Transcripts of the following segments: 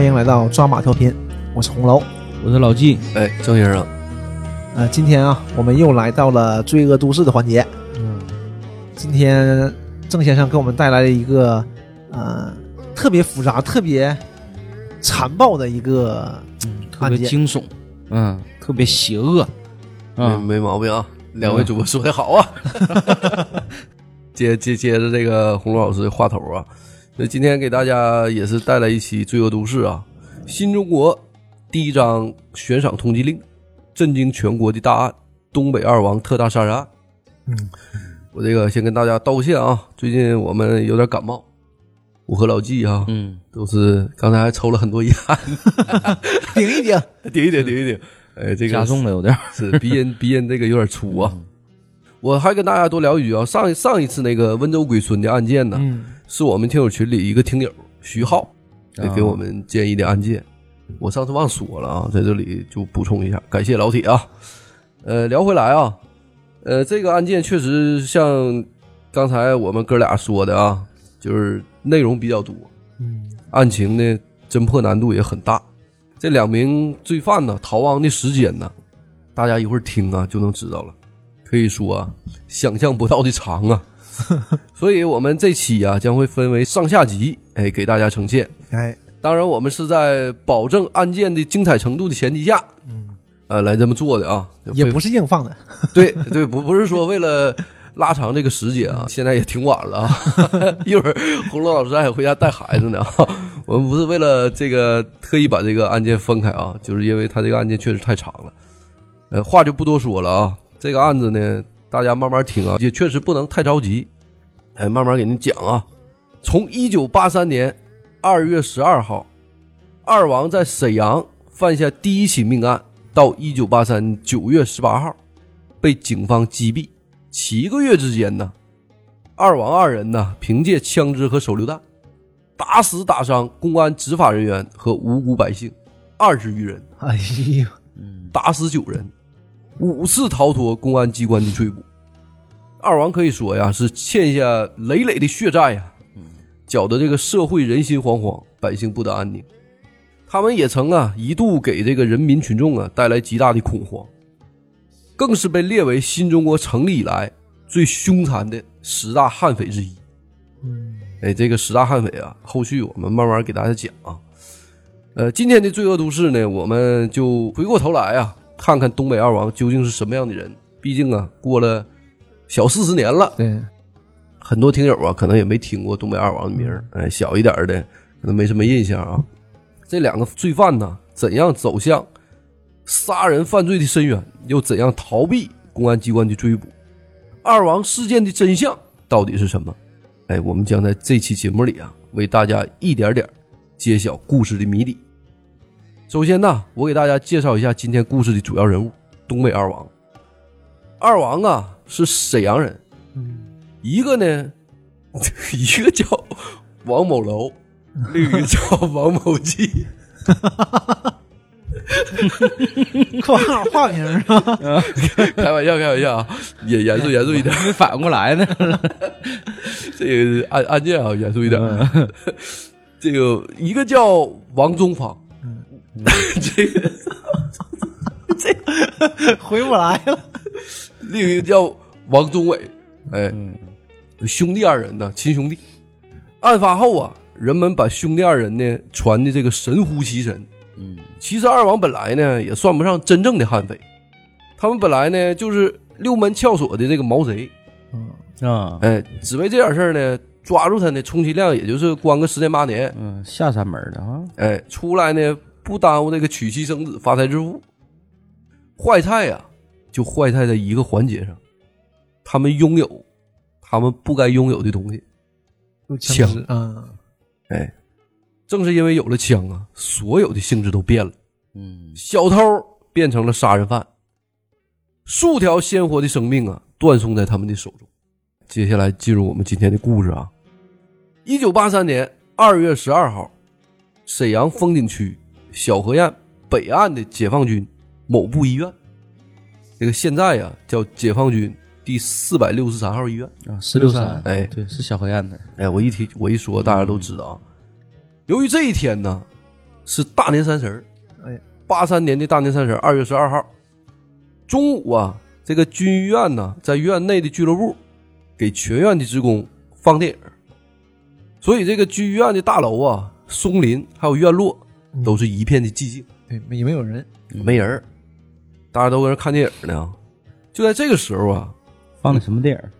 欢迎来到抓马调频，我是红楼。我是老纪，哎，郑先生，呃，今天啊，我们又来到了罪恶都市的环节。嗯，今天郑先生给我们带来了一个呃特别复杂、特别残暴的一个特案件。别惊悚，嗯，特别邪恶，没啊，没毛病啊，两位主播说的好啊。接接接着这个红楼老师的话头啊，那今天给大家也是带来一期《罪恶都市》啊，新中国第一张悬赏通缉令，震惊全国的大案——东北二王特大杀人案。嗯，我这个先跟大家道歉啊，最近我们有点感冒，我和老纪啊，嗯，都是刚才还抽了很多烟，顶一顶，顶一顶，顶一顶。哎，这个加重了有点儿，是鼻音 鼻音这个有点粗啊。我还跟大家多聊一句啊，上上一次那个温州鬼村的案件呢，嗯，是我们听友群里一个听友徐浩啊给我们建议的案件。我上次忘说了啊，在这里就补充一下，感谢老铁啊。呃，聊回来啊，呃，这个案件确实像刚才我们哥俩说的啊，就是内容比较多，嗯，案情呢侦破难度也很大。这两名罪犯呢逃亡的时间呢，大家一会儿听啊就能知道了，可以说啊想象不到的长啊。所以我们这期啊将会分为上下集，哎，给大家呈现。哎，当然，我们是在保证案件的精彩程度的前提下，嗯，呃，来这么做的啊。也不是硬放的。对对，不不是说为了拉长这个时间啊，现在也挺晚了啊，一会儿红楼老师还回家带孩子呢啊。我们不是为了这个特意把这个案件分开啊，就是因为他这个案件确实太长了。呃，话就不多说了啊，这个案子呢，大家慢慢听啊，也确实不能太着急，哎，慢慢给您讲啊。从一九八三年二月十二号，二王在沈阳犯下第一起命案，到一九八三九月十八号被警方击毙。七个月之间呢，二王二人呢凭借枪支和手榴弹，打死打伤公安执法人员和无辜百姓二十余人，哎呀，打死九人，五次逃脱公安机关的追捕。二王可以说呀是欠下累累的血债呀，搅得这个社会人心惶惶，百姓不得安宁。他们也曾啊一度给这个人民群众啊带来极大的恐慌，更是被列为新中国成立以来最凶残的十大悍匪之一。嗯，哎，这个十大悍匪啊，后续我们慢慢给大家讲啊。呃，今天的罪恶都市呢，我们就回过头来啊，看看东北二王究竟是什么样的人。毕竟啊，过了小四十年了，对，很多听友啊，可能也没听过东北二王的名儿。哎，小一点儿的可能没什么印象啊。这两个罪犯呢，怎样走向杀人犯罪的深渊，又怎样逃避公安机关的追捕？二王事件的真相到底是什么？哎，我们将在这期节目里啊，为大家一点点揭晓故事的谜底。首先呢，我给大家介绍一下今天故事的主要人物——东北二王。二王啊是沈阳人，嗯，一个呢，一个叫王某楼，另一个叫王某记。括号化名儿啊。开玩笑，开玩笑啊，也严肃严肃一点。没反过来呢，这个案案件啊，严肃一点。这个一个叫王宗芳，这个回不来了。另一个叫王宗伟，哎，兄弟二人呢，亲兄弟。案发后啊，人们把兄弟二人呢传的这个神乎其神。嗯，其实二王本来呢也算不上真正的悍匪，他们本来呢就是六门撬锁的这个毛贼，嗯啊，哎，只为这点事儿呢抓住他呢，充其量也就是关个十年八年，嗯，下三门的啊，哎，出来呢不耽误那个娶妻生子、发财致富。坏菜呀、就坏菜在一个环节上，他们拥有他们不该拥有的东西。有枪支啊，哎，正是因为有了枪啊，所有的性质都变了。嗯，小偷变成了杀人犯，数条鲜活的生命啊，断送在他们的手中。接下来进入我们今天的故事啊。一九八三年二月十二号，沈阳风景区小河沿北岸的解放军某部医院，这个现在呀叫解放军第四百六十三号医院。啊，四六三，哎对，是小河沿的，哎，我一提我一说，大家都知道啊。由于这一天呢是大年三十儿，哎，八三年的大年三十儿，二月十二号中午啊，这个军医院呢在院内的俱乐部给全院的职工放电影，所以这个军医院的大楼啊、松林还有院落都是一片的寂静。对，没没有人，没人儿，大家都搁那看电影呢。就在这个时候啊，放的什么电影？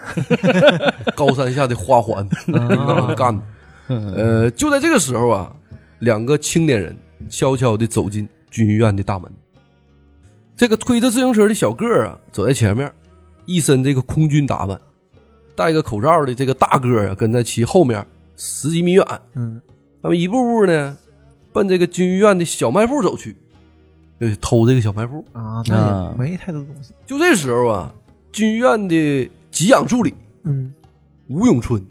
高山下的花环 啊干的。呃，就在这个时候啊，两个青年人悄悄地走进军医院的大门。这个推着自行车的小个儿啊，走在前面，一身这个空军打扮，戴个口罩的这个大个儿啊，跟在其后面十几米远。嗯，他们一步步呢，奔这个军医院的小卖部走去，就偷这个小卖部。啊，那啊也没太多东西，就这时候啊，军医院的给养助理嗯吴永春，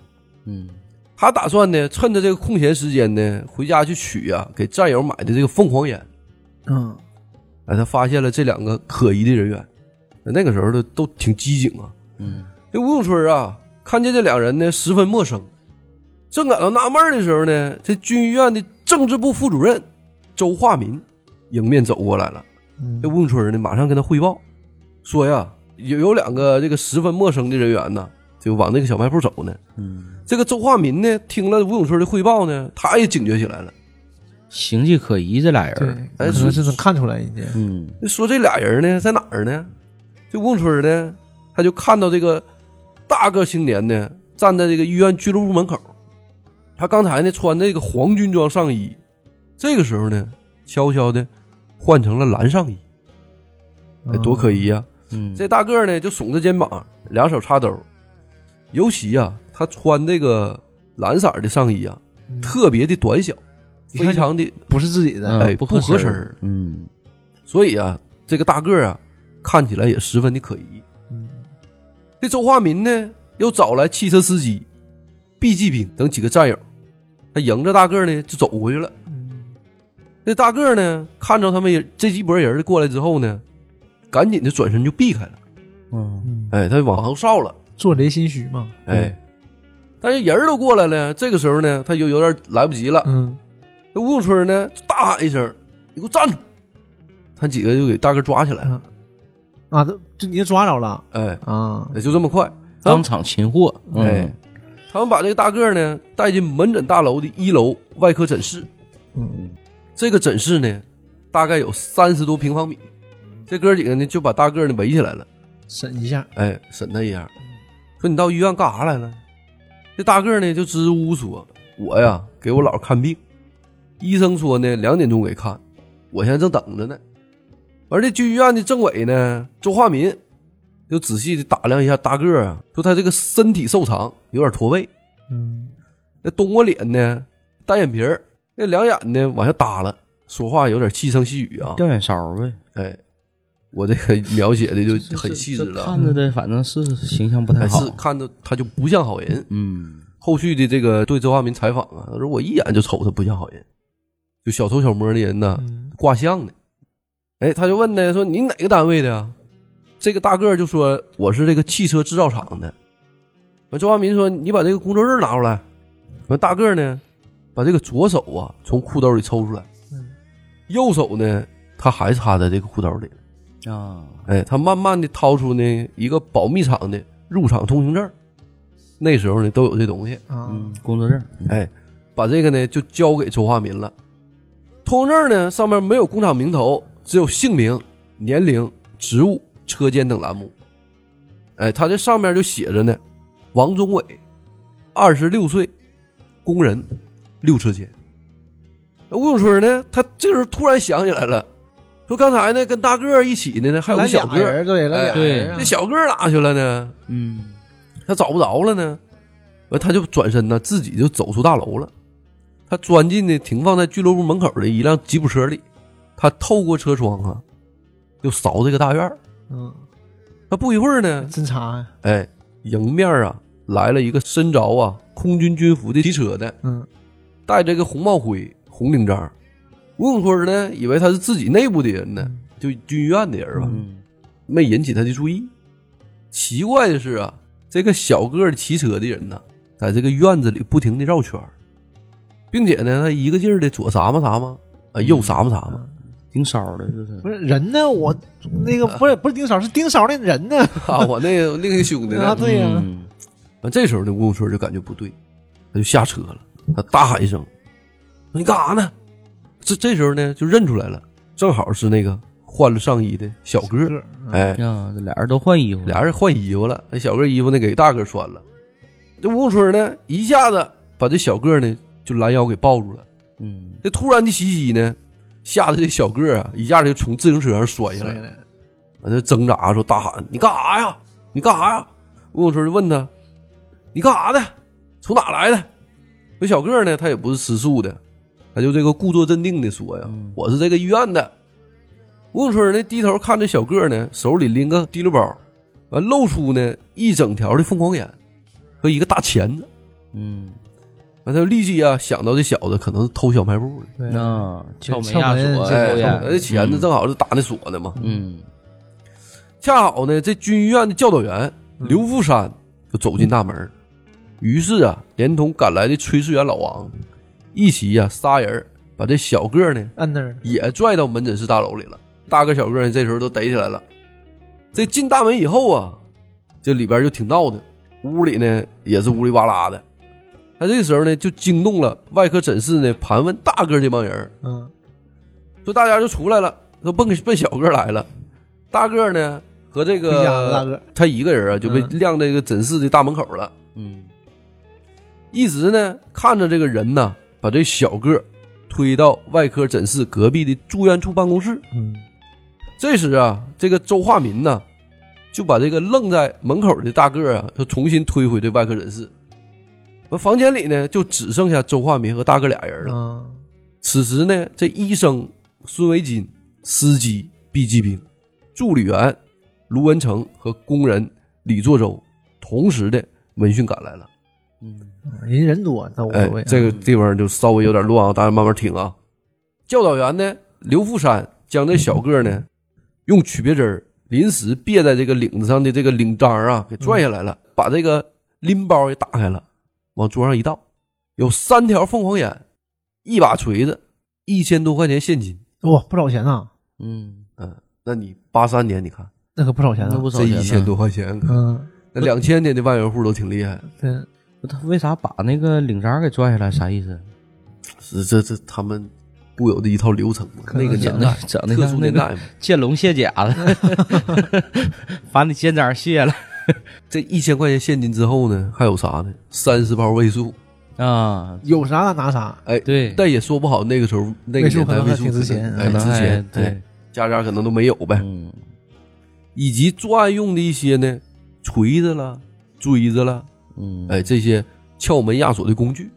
嗯他打算呢，趁着这个空闲时间呢，回家去取呀、给战友买的这个凤凰烟。嗯哎，他发现了这两个可疑的人员，那个时候都都挺机警啊。嗯这吴永春啊，看见这两人呢十分陌生，正感到纳闷的时候呢，这军医院的政治部副主任周化民迎面走过来了。嗯这吴永春呢，马上跟他汇报，说呀，有有两个这个十分陌生的人员呢，就往那个小卖部走呢。嗯，这个周化民呢，听了吴永春的汇报呢，他也警觉起来了，形迹可疑，这俩人，，哎可能是能看出来人家，嗯说这俩人呢在哪儿呢？这吴永春呢，他就看到这个大个青年呢站在这个医院俱乐部门口，他刚才呢穿这个黄军装上衣，这个时候呢悄悄的换成了蓝上衣，哎，多可疑呀、嗯，这大个儿呢就耸着肩膀，两手插兜，尤其呀、他穿这个蓝色儿的上衣啊，嗯特别的短小，非常的不是自己的，嗯哎不不合身儿，嗯。所以啊，这个大个儿啊，看起来也十分的可疑。嗯。这周化民呢，又找来汽车司机毕继兵等几个战友，他迎着大个儿呢就走过去了。嗯这大个儿呢，看着他们这几拨人过来之后呢，赶紧的转身就避开了。嗯嗯，哎，他往后稍了。做贼心虚嘛，哎，但是人儿都过来了，这个时候呢，他就有点来不及了。嗯这吴永春呢，就大喊一声：“你给我站住！”他几个就给大个抓起来了。啊，这这你就抓着了哎，啊，也就这么快。当场擒获，哎嗯，他们把这个大个儿呢带进门诊大楼的一楼外科诊室。嗯这个诊室呢，大概有三十多平方米。这哥几个呢就把大个儿呢围起来了，审一下，哎，审他一下，说你到医院干啥来了？这大个儿呢就支支吾吾说：“我呀给我姥看病，医生说呢两点钟给看，我现在正等着呢。”而这军医院的政委呢周化民就仔细的打量一下大个儿啊，说他这个身体瘦长，有点驼背，嗯那东瓜脸呢，单眼皮儿，那两眼呢往下耷拉，说话有点细声细语啊。掉眼梢呗，哎，我这个 描写的就很细致了啊，看着的反正是形象不太好还是，看着他就不像好人。嗯后续的这个对周华民采访啊，他说我一眼就瞅他不像好人，就小偷小摸的人呢，嗯挂相的。哎，他就问呢，说你哪个单位的呀？这个大个儿就说我是这个汽车制造厂的。完，周华民说你把这个工作证拿出来。完，大个儿呢把这个左手啊从裤兜里抽出来，嗯右手呢他还插在这个裤兜里。啊，哎，他慢慢的掏出呢一个保密厂的入场通行证，那时候呢都有这东西。啊嗯，工作证，哎，把这个呢就交给周华民了。通行证呢上面没有工厂名头，只有姓名、年龄、职务、车间等栏目。哎，他这上面就写着呢，王忠伟，二十六岁，工人，六车间。吴永春呢，他这时候突然想起来了，说刚才呢跟大个儿一起的呢，还有个小个对，来俩哎人啊，这小个儿哪去了呢？嗯他找不着了呢，完他就转身呢，自己就走出大楼了。他钻进呢停放在俱乐部门口的一辆吉普车里，他透过车窗啊，就扫这个大院儿嗯，那不一会儿呢，侦查呀，哎，迎面啊来了一个身着啊空军军服的骑车的，嗯。戴着个红帽徽、红领章。吴永春呢，以为他是自己内部的人呢，就军医院的人吧，嗯。没引起他的注意。奇怪的是啊，这个小个儿骑车的人呢，在这个院子里不停的绕圈儿。并且呢，他一个劲儿的左撒嘛撒嘛，啊，右撒嘛撒嘛，盯梢的，就是不是人呢？我那个 不是不是盯梢，是盯梢的人呢。啊，我那个另一个兄弟啊，对呀，嗯完这时候呢，吴永春就感觉不对，他就下车了，他大喊一声：“你干啥呢？”这这时候呢，就认出来了，正好是那个换了上衣的小个儿，哎，呀，这俩人都换衣服，俩人换衣服了，那小个儿衣服呢给大个儿穿了。这吴永春呢，一下子把这小个儿呢就拦腰给抱住了。嗯这突然的袭击呢，吓得这小个儿啊一下就从自行车上摔下来了，完了挣扎说大喊：“你干啥呀？你干啥呀？”吴永春就问他：“你干啥的？从哪来的？”这小个儿呢，他也不是吃素的，他就这个故作镇定的说呀：“嗯我是这个医院的。”吴永春呢低头看这小个儿呢，手里拎个提溜包，完露出呢一整条的凤凰眼和一个大钳子。嗯，完他就立即啊想到这小子可能是偷小卖部的。对那撬门锁抽哎，烟，这钳子正好是打那锁的嘛。嗯恰好呢，这军医院的教导员刘富山就走进大门，于是啊，连同赶来的炊事员老王一起呀、仨人把这小个呢摁那儿，也拽到门诊室大楼里了。大个小个呢这时候都逮起来了。这进大门以后啊，这里边就挺闹的，屋里呢也是乌里哇啦的。他这时候呢就惊动了外科诊室呢盘问大个儿这帮人，嗯，说大家就出来了，说奔奔小个儿来了。大个儿呢和这个他一个人啊就被嗯晾在这个诊室的大门口了，嗯一直呢看着这个人呢把这小个儿推到外科诊室隔壁的住院处办公室。嗯，这时啊，这个周化民呢就把这个愣在门口的大个儿啊，就重新推回这外科诊室。完房间里呢就只剩下周化民和大哥俩人了。啊，此时呢，这医生孙维金、司机毕继兵、助理员卢文成和工人李作周同时的闻讯赶来了。嗯人人多倒无哎所谓啊。，这个地方就稍微有点乱啊，大家慢慢听啊。教导员呢，刘富山将这小个儿呢，用曲别针儿临时别在这个领子上的这个领章啊，给拽下来了，把这个拎包也打开了，往桌上一倒，有三条凤凰眼，一把锤子，一千多块钱现金。哇，不少钱呐，嗯，嗯，那你八三年你看那可不少钱啊。那不少钱呢这一千多块钱，嗯，那两千年的万元户都挺厉害。对，他为啥把那个领章给拽下来？啥意思？是这这他们固有的一套流程嘛，那个年代，特像那个殊年代嘛。见龙卸甲的，把你肩章卸了 这一千块钱现金之后呢，还有啥呢？三十包位数，啊！有啥拿啥。哎，对，但也说不好那个时候那个位数可能还年代位数挺值钱哎，可能还值钱，对哎，家家可能都没有呗。嗯以及作案用的一些呢，锤子了、锥子了，嗯，哎，这些撬门压锁的工具。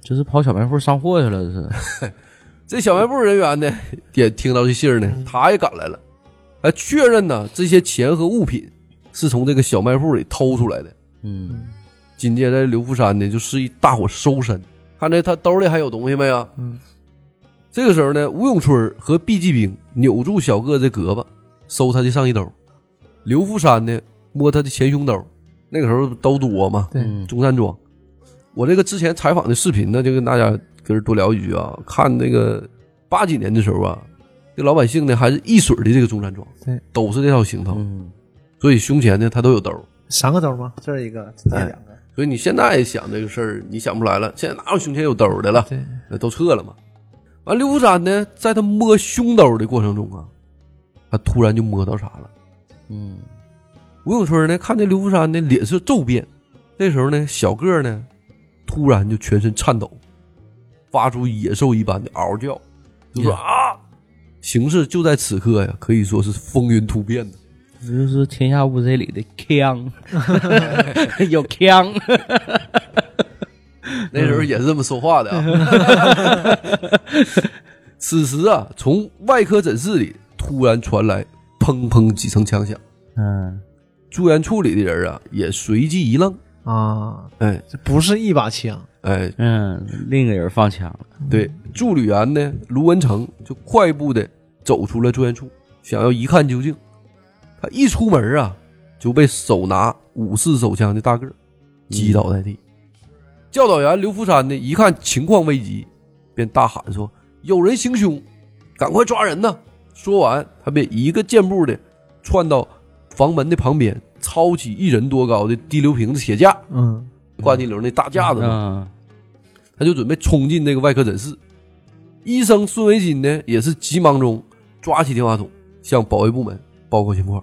这是跑小卖部上货去了，这是。这小卖部人员呢，也听到这信儿呢，他也赶来了，还确认呢这些钱和物品是从这个小卖部里偷出来的。嗯紧接着，刘富山呢就示意大伙搜身，看这他兜里还有东西没有？嗯，这个时候呢，吴永春和毕继兵扭住小个子胳膊，搜他的上衣兜。刘富山呢摸他的前胸兜，那个时候兜多嘛，对，嗯中山装。我这个之前采访的视频呢，就跟大家跟人多聊一句啊，看那个八几年的时候啊，这老百姓呢还是一水的这个中山装，对，都是这套行头，嗯所以胸前呢他都有兜。三个兜吗？这儿一个，这两个。所以你现在想这个事儿，你想不出来了。现在哪有胸前有兜的了？对，那都撤了嘛。完，刘福山呢，在他摸胸兜的过程中啊，他突然就摸到啥了。嗯吴永春呢，看见刘福山呢脸色骤变，这时候呢，小个儿呢，突然就全身颤抖，发出野兽一般的嗷叫，就说啊，形势就在此刻呀，可以说是风云突变的。这就是天下无贼里的枪，有枪。那时候也是这么说话的啊。此时啊，从外科诊室里突然传来砰砰几声枪响，嗯住院处里的人啊也随即一愣，啊，哎这不是一把枪，哎，嗯，另一个人放枪了。对，助理员呢卢文成就快步的走出了住院处，想要一看究竟。他一出门啊，就被手拿五四手枪的大个儿击倒在地。教导员刘福山呢，一看情况危急，便大喊说：“有人行凶，赶快抓人呐！”说完，他便一个箭步的窜到房门的旁边，抄起一人多高的滴流瓶子铁架，嗯挂滴流那大架子嘛，啊，他就准备冲进那个外科诊室。医生孙维金呢，也是急忙中抓起电话筒，向保卫部门报告情况。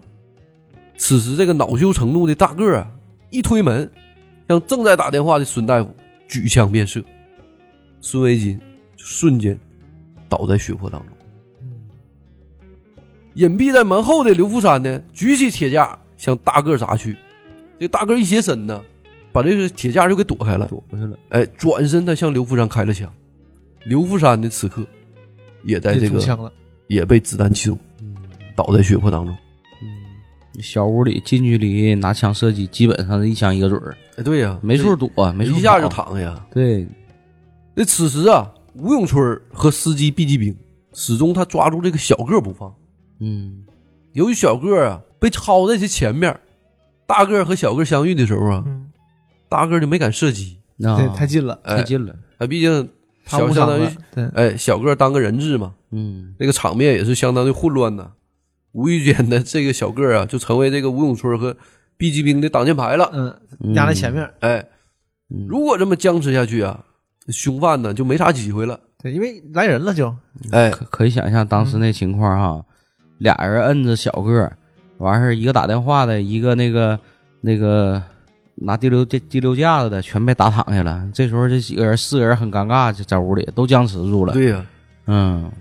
此时，这个恼羞成怒的大个儿啊，一推门，向正在打电话的孙大夫举枪便射，孙维金就瞬间倒在血泊当中。隐蔽在门后的刘福山呢，举起铁架向大个儿砸去。这大个儿一斜身呢，把这个铁架就给躲开了。躲过去了。哎，转身他向刘福山开了枪，刘福山呢此刻也在这个也被子弹击中，倒在血泊当中。小屋里近距离拿枪射击，基本上是一枪一个准儿，哎，对呀、没处躲，没处一下就。躺下。对，那此时啊，吴永春和司机毕继兵始终他抓住这个小个儿不放。嗯由于小个儿啊被抄在其前面，大个儿和小个儿相遇的时候啊，嗯，大个儿就没敢射击。啊，对，太近了，哎太近了。哎，毕竟小相当于哎小个儿当个人质嘛，嗯那个场面也是相当的混乱呐。无意间的这个小个儿啊，就成为这个吴永春和毕继兵的挡箭牌了。嗯，压在前面，哎，嗯如果这么僵持下去啊，凶犯呢就没啥机会了。对，因为来人了就，哎，可可以想象当时那情况哈，俩人摁着小个儿，完事儿一个打电话的，一个那个那个拿滴溜滴滴流架子的，全被打躺下了。这时候这几个人四个人很尴尬，就在屋里都僵持住了。对呀、嗯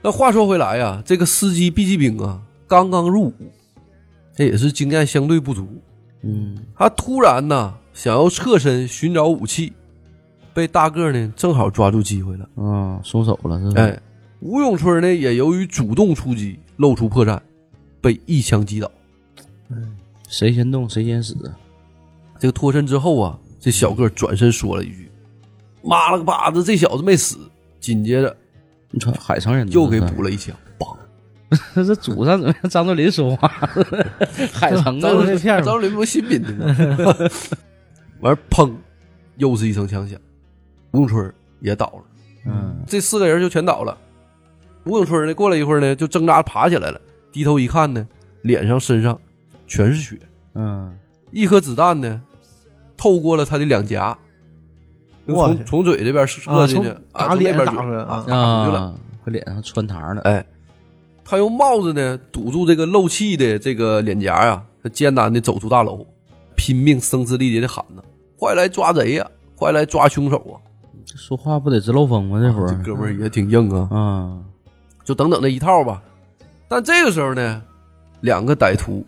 那话说回来呀，这个司机毕继兵啊，刚刚入伍，这也是经验相对不足。嗯他突然呢想要侧身寻找武器，被大个呢正好抓住机会了。啊，松手了是吧？哎，吴永春呢也由于主动出击，露出破绽，被一枪击倒。谁先动谁先死。这个脱身之后啊，这小个转身说了一句：“妈了个巴子，这小子没死。”紧接着你瞅海城人又给补了一枪，梆！这 这祖上怎么像张作霖说话？海城张作霖的那片张林不新民的吗？完砰，又是一声枪响，吴永春也倒了。嗯这四个人就全倒了。吴永春呢，过了一会儿呢，就挣扎爬起来了，低头一看呢，脸上身上全是血，嗯一颗子弹呢，透过了他的两颊，从从嘴这边射进去，啊，打脸边打出来啊啊，打出去了。啊，和脸上穿膛了。哎，他用帽子呢堵住这个漏气的这个脸颊呀、他艰难的走出大楼，拼命声嘶力竭的喊呢：“快来抓贼呀、快来抓凶手啊这说话不得直漏风吗？这！”会儿这哥们儿也挺硬啊，啊，就等等这一套吧。但这个时候呢，两个歹徒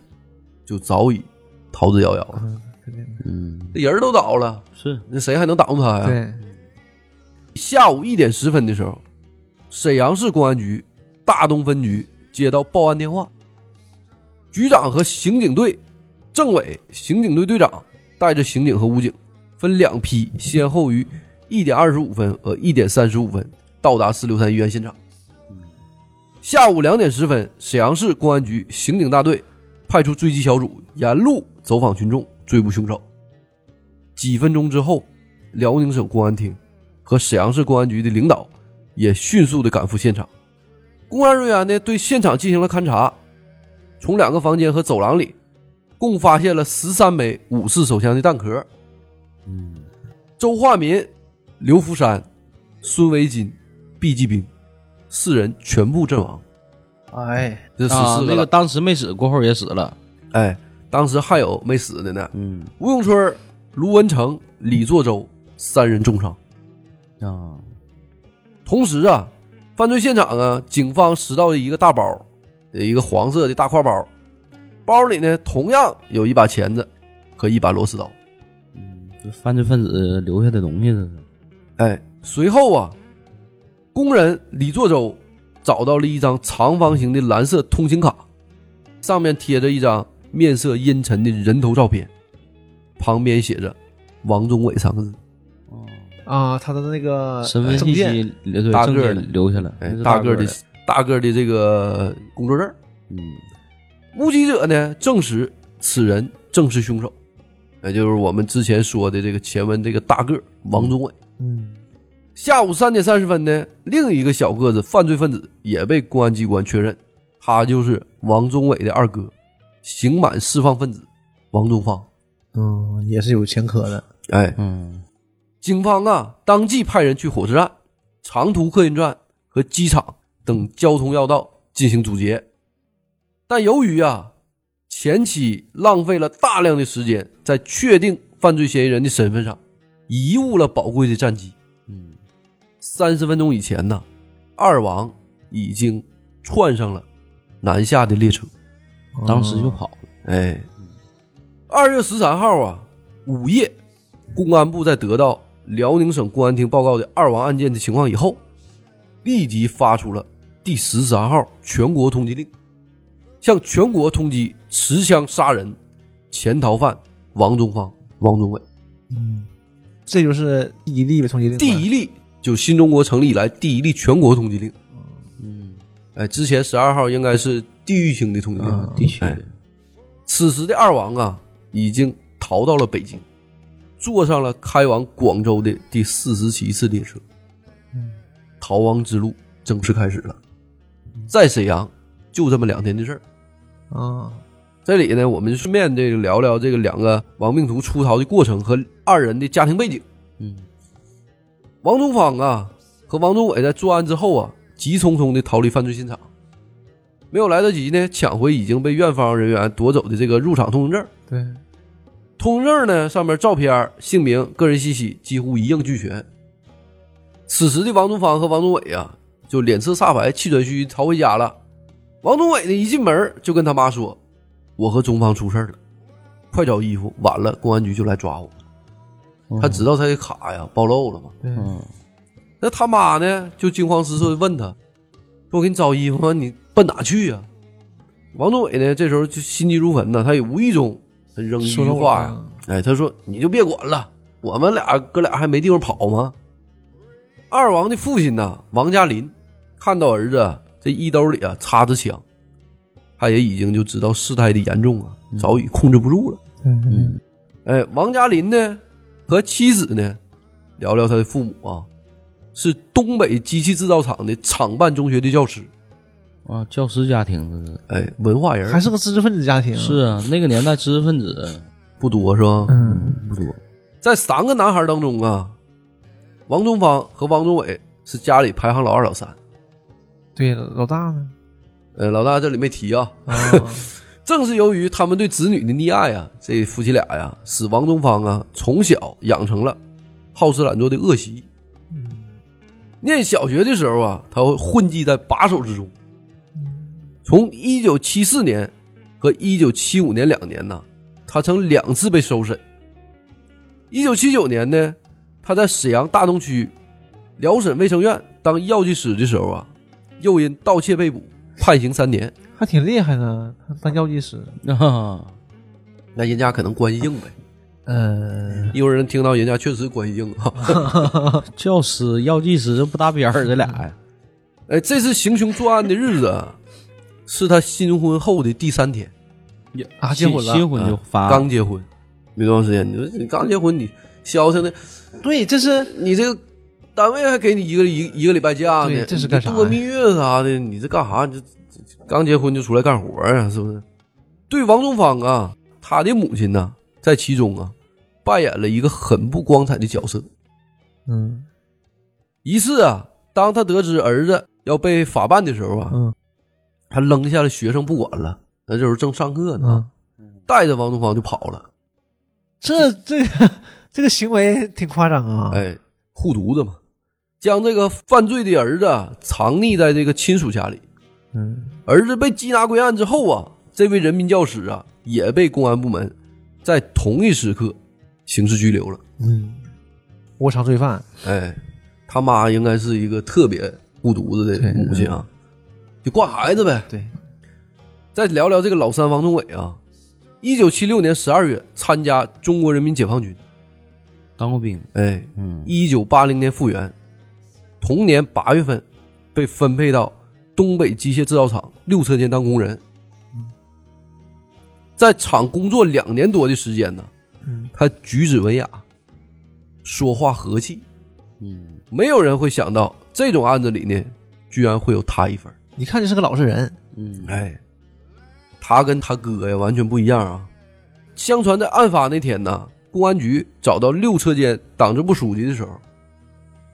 就早已逃之夭夭了，嗯，这人都倒了，是那谁还能挡住他呀？对，下午一点十分的时候，沈阳市公安局大东分局接到报案电话，局长和刑警队政委、刑警队队长带着刑警和武警分两批，先后于一点二十五分和一点三十五分到达四六三医院现场。下午两点十分，沈阳市公安局刑警大队派出追击小组，沿路走访群众，追捕凶手。几分钟之后，辽宁省公安厅和沈阳市公安局的领导也迅速的赶赴现场。公安人员呢对现场进行了勘查，从两个房间和走廊里，共发现了十三枚五四手枪的弹壳。嗯，周化民、刘福山、孙维金、毕继兵四人全部阵亡。哎，这死啊，四个了。那个当时没死，过后也死了。哎，当时还有没死的呢。嗯吴永春、卢文成、李作周三人重伤。啊，同时啊，犯罪现场啊，警方拾到了一个大包，一个黄色的大挎包，包里呢同样有一把钳子和一把螺丝刀。嗯，这犯罪分子留下的东西，这是。哎，随后啊，工人李作周找到了一张长方形的蓝色通行卡，上面贴着一张面色阴沉的人头照片，旁边写着“王忠伟”三个字。哦，啊，他的那个身份信证件息大个儿的留下来，哎大个儿的的。大个儿的这个工作证。嗯目击者呢证实此人正是凶手，也就是我们之前说的这个前文这个大个儿王忠伟。嗯，下午三点三十分呢，另一个小个子犯罪分子也被公安机关确认，他就是王宗伟的二哥，刑满释放分子王宗芳。嗯，也是有前科的。哎，嗯警方啊，当即派人去火车站、长途客运站和机场等交通要道进行阻截，但由于啊前期浪费了大量的时间在确定犯罪嫌疑人的身份上，贻误了宝贵的战机。嗯，三十分钟以前呢，二王已经窜上了南下的列车。当时就跑了。哎，二月十三号啊，午夜，公安部在得到辽宁省公安厅报告的二王案件的情况以后，立即发出了第十三号全国通缉令，向全国通缉持枪杀人潜逃犯王宗芳、王宗伟。嗯，这就是第一例的，通缉令。第一例就新中国成立以来第一例全国通缉令。嗯，哎，之前十二号应该是地域性的通缉令。地区的，此时的二王啊，已经逃到了北京，坐上了开往广州的第四十七次列车。逃亡之路正式开始了。在沈阳，就这么两天的事儿。啊，这里呢，我们顺便这个聊聊这个两个亡命徒出逃的过程和二人的家庭背景。嗯王宗芳啊和王宗伟在作案之后啊，急匆匆的逃离犯罪现场，没有来得及呢抢回已经被院方人员夺走的这个入场通行证。对，通行证呢上面照片、姓名、个人信息几乎一应俱全。此时的王宗芳和王宗伟啊，就脸色煞白、气喘吁吁逃回家了。王宗伟呢一进门就跟他妈说：“我和宗芳出事儿了，快找衣服，晚了公安局就来抓我。”他知道他的卡呀暴露了嘛。嗯那他妈呢就惊慌失措的问他：“说我给你找衣服吗？你奔哪去呀、王宗伟呢这时候就心急如焚呢，他也无意中他扔一句说话呀了，哎，他说：“你就别管了，我们俩哥俩还没地方跑吗？”二王的父亲呢，王家林看到儿子啊这衣兜里啊插着枪，他也已经就知道事态的严重啊，早已控制不住了。嗯哎，王家林呢和妻子呢聊聊他的父母啊，是东北机器制造厂的厂办中学的教师，啊，教师家庭这是哎，文化人还是个知识分子家庭。是，啊，那个年代知识分子不多是吧？嗯，不多。在三个男孩当中啊，王宗芳和王宗伟是家里排行老二、老三。对，老大呢？呃，老大这里没提啊。啊，正是由于他们对子女的溺爱啊，这夫妻俩呀，使王宗芳啊从小养成了好吃懒做的恶习。念小学的时候啊，他会混迹在把手之中。从一九七四年和一九七五年两年呢，他曾两次被收审。一九七九年呢，他在沈阳大东区辽沈卫生院当药剂师的时候啊，又因盗窃被捕，判刑三年。还挺厉害呢，他当药剂师。啊，那人家可能关系硬呗。嗯，一会儿人听到人家确实关系硬啊。教师、药剂师这不搭边儿，这俩呀，哎，这次行凶作案的日子啊，是他新婚后的第三天，啊，结婚了。新新婚就发，刚结婚，没多长时间。你说你刚结婚，你消停的，对，这是你这个单位还给你一个一一个礼拜假呢，这是干啥度个蜜月啥的，你这干啥？你这刚结婚就出来干活啊？是不是？对王宗芳啊，他的母亲呢，在其中啊，扮演了一个很不光彩的角色。嗯一次啊，当他得知儿子要被法办的时候啊，嗯他扔下了学生不管了，那就是正上课呢，嗯，带着王东方就跑了。这这个这个行为挺夸张啊。哎，护犊子嘛，将这个犯罪的儿子啊藏匿在这个亲属家里。嗯儿子被缉拿归案之后啊，这位人民教师啊也被公安部门在同一时刻刑事拘留了。嗯，窝藏罪犯。哎，他妈应该是一个特别护犊子的对母亲啊，就惯孩子呗。对，再聊聊这个老三王宗伟啊，一九七六年十二月参加中国人民解放军，当过兵，哎，嗯，一九八零年复员，同年八月份被分配到东北机械制造厂六车间当工人，在厂工作两年多的时间呢，嗯。他举止文雅，说话和气，嗯，没有人会想到这种案子里呢，居然会有他一份儿。一看就是个老实人。嗯，哎，他跟他哥呀完全不一样啊。相传在案发那天呢，公安局找到六车间党支部书记的时候，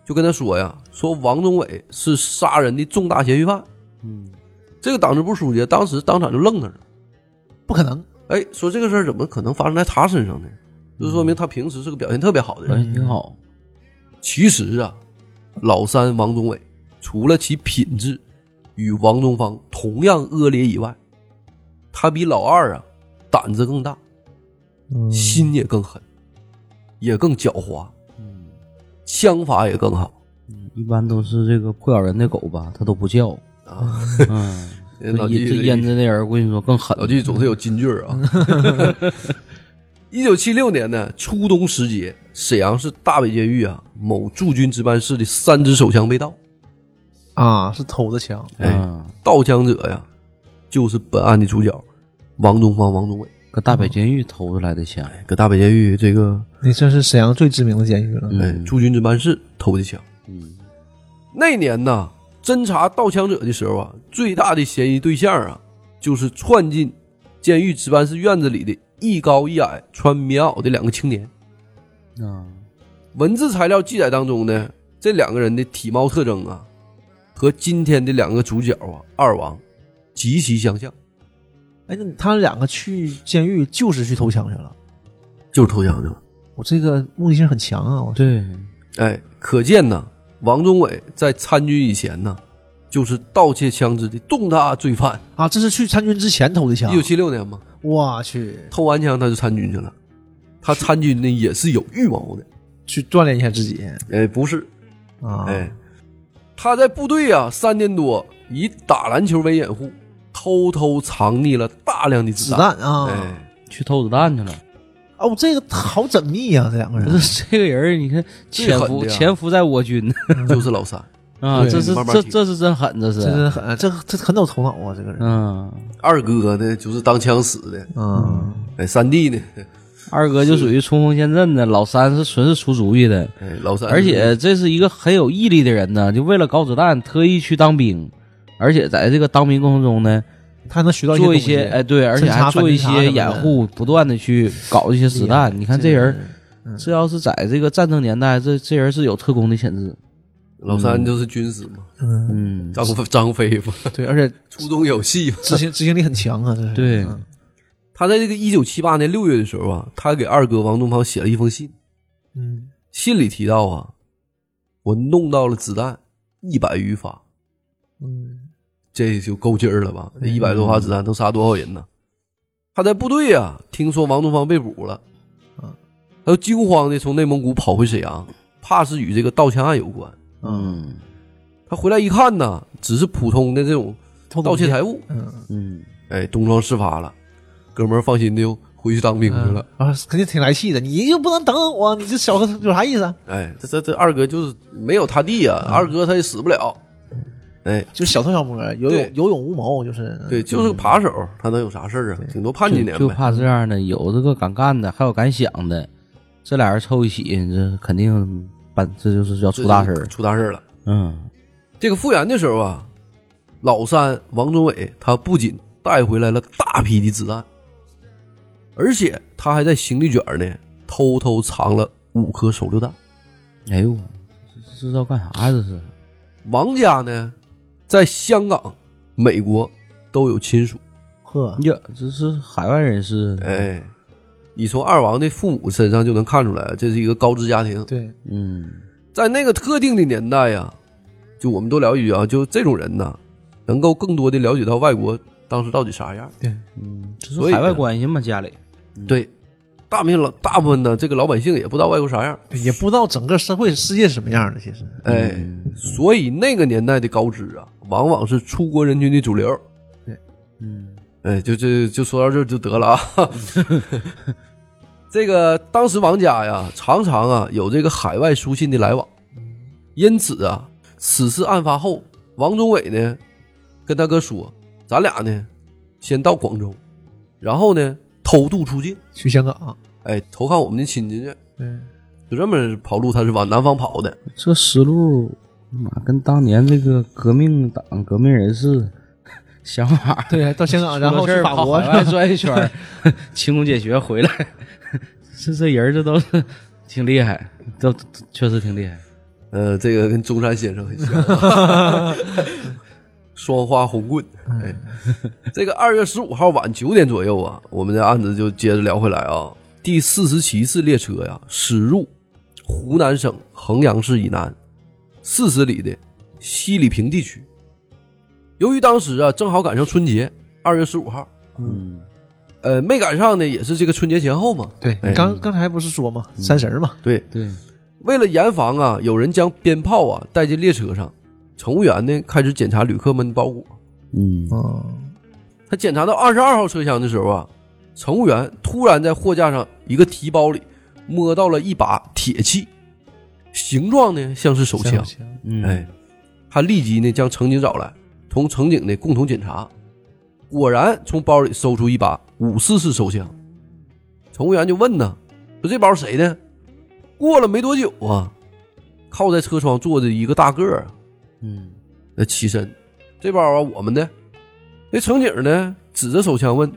就跟他说呀，说王宗伟是杀人的重大嫌疑犯。嗯，这个党支部书记当时当场就愣那儿了，不可能，哎，说这个事儿怎么可能发生在他身上呢？就说明他平时是个表现特别好的人。表现挺好。其实啊，老三王宗伟除了其品质与王东方同样恶劣以外，他比老二啊胆子更大，嗯心也更狠，也更狡猾，嗯枪法也更好嗯，一般都是这个不咬人的狗吧，它都不叫。啊。嗯，这老这腌制的人，我跟你说更狠。老纪总是有金句儿啊。一九七六年呢，初冬时节，沈阳市大北监狱啊，某驻军值班室的三支手枪被盗，啊，是偷的枪。哎嗯，盗枪者呀，就是本案的主角王宗芳、王宗伟。搁大北监狱偷出来的枪。搁大北监狱这个那这是沈阳最知名的监狱了。嗯哎驻军值班室偷的枪。嗯那年呢，侦查盗枪者的时候啊，最大的嫌疑对象啊，就是窜进监狱值班室院子里的一高一矮、穿棉袄的两个青年。啊，文字材料记载当中呢，这两个人的体貌特征啊，和今天的两个主角啊二王极其相像，哎，那他们两个去监狱就是去偷枪去了。就是偷枪去了。我这个目的性很强啊！我对，哎，可见呢，王宗伟在参军以前呢，就是盗窃枪支的重大罪犯。啊，这是去参军之前偷的枪一。九七六年嘛，我去，偷完枪他就参军去了。他参军呢也是有预谋的，去锻炼一下自己哎，不是，啊！哎，他在部队啊三年多，以打篮球为掩护，偷偷藏匿了大量的子弹。弹啊！哎，去偷子弹去了。哦，这个好缜密啊，这两个人这个人，你看潜伏潜伏在我军 就是老三。啊，这是这慢慢听这是真狠，这是这是。真很，这这很有头脑啊，这个人。嗯，二哥呢，就是当枪使的。嗯，哎，三弟呢，二哥就属于冲锋陷阵的，老三是纯是出主意的，哎，老三，而且这是一个很有毅力的人呢，就为了搞子弹特意去当兵，而且在这个当兵过程中呢，他能学到做一一些些哎对，而且还做一些掩护，不断的去搞一些子弹。你看这人，这要是在这个战争年代，这这人是有特工的潜质。老三就是军师嘛，嗯，嗯，张飞张飞嘛，对，而且粗中有戏嘛。执行执行力很强啊，这是。对嗯他在这个一九七八年六月的时候啊，他给二哥王东方写了一封信，嗯，信里提到啊，我弄到了子弹一百余发，嗯，这就够劲儿了吧？这一百多发子弹能杀多少人呢？他在部队啊，听说王东方被捕了，啊，他就惊慌的从内蒙古跑回沈阳，怕是与这个盗枪案有关。嗯。他回来一看呢，只是普通的这种盗窃财物，嗯，嗯，哎，东窗事发了，哥们儿放心的又回去当兵去了。啊，肯定挺来气的。你就不能等等我？你这小子有啥意思啊？哎，这这这二哥就是没有他弟啊，二哥他也死不了。哎，就小偷小摸，有勇有勇无谋，就是对，就是个扒手，他能有啥事儿啊？顶多判几年就就。怕这样的，有这个敢干的，还有敢想的，这俩人凑一起，这肯定办，这就是要出大事儿。出大事儿了。嗯这个复原的时候啊，老三王宗伟他不仅带回来了大批的子弹，而且他还在行李卷呢偷偷藏了五颗手榴弹。哎呦，这这知道干啥呀？这是王家呢，在香港、美国都有亲属。呵，呀，这是海外人士。哎，你从二王的父母身上就能看出来，这是一个高知家庭。对，嗯在那个特定的年代呀，就我们都了解啊，就这种人呢，能够更多的了解到外国当时到底啥样。对嗯，这所以是海外关系嘛，家里。对，大面老大部分的这个老百姓也不知道外国啥样，也不知道整个社会世界是什么样的，其实。哎，所以那个年代的高知啊，往往是出国人群的主流。对嗯哎，就这就说到这就得了啊。这个当时王家呀，常常啊有这个海外书信的来往，因此啊，此次案发后，王宗伟呢跟他哥说，咱俩呢先到广州，然后呢偷渡出境，去香港，哎，投靠我们的亲戚去。嗯，就这么跑路，他是往南方跑的。这思路，妈跟当年这个革命党革命人士想法，对，到香港，然后去法国跑海外转一圈儿，勤工俭学回来，这这人这都是挺厉害，都都确实挺厉害。呃，这个跟中山先生很像，双花红棍。哎，这个二月十五号晚九点左右啊，我们的案子就接着聊回来啊。第四十七次列车呀，驶入湖南省衡阳市以南四十里的西里坪地区。由于当时啊正好赶上春节，二月十五号，嗯，呃，没赶上呢，也是这个春节前后嘛。对，哎。刚刚才不是说嘛，三十儿嘛，对，对，为了严防啊，有人将鞭炮啊带进列车上，乘务员呢开始检查旅客们的包裹。嗯啊，他检查到二十二号车厢的时候啊，乘务员突然在货架上一个提包里摸到了一把铁器，形状呢像是手枪。嗯，哎，他立即呢将乘警找来，同乘警呢共同检查，果然从包里搜出一把五四式手枪。乘务员就问呢，说这包谁的？过了没多久啊，靠在车窗坐着一个大个儿啊，嗯那起身，这包啊我们的。那乘警呢指着手枪问：“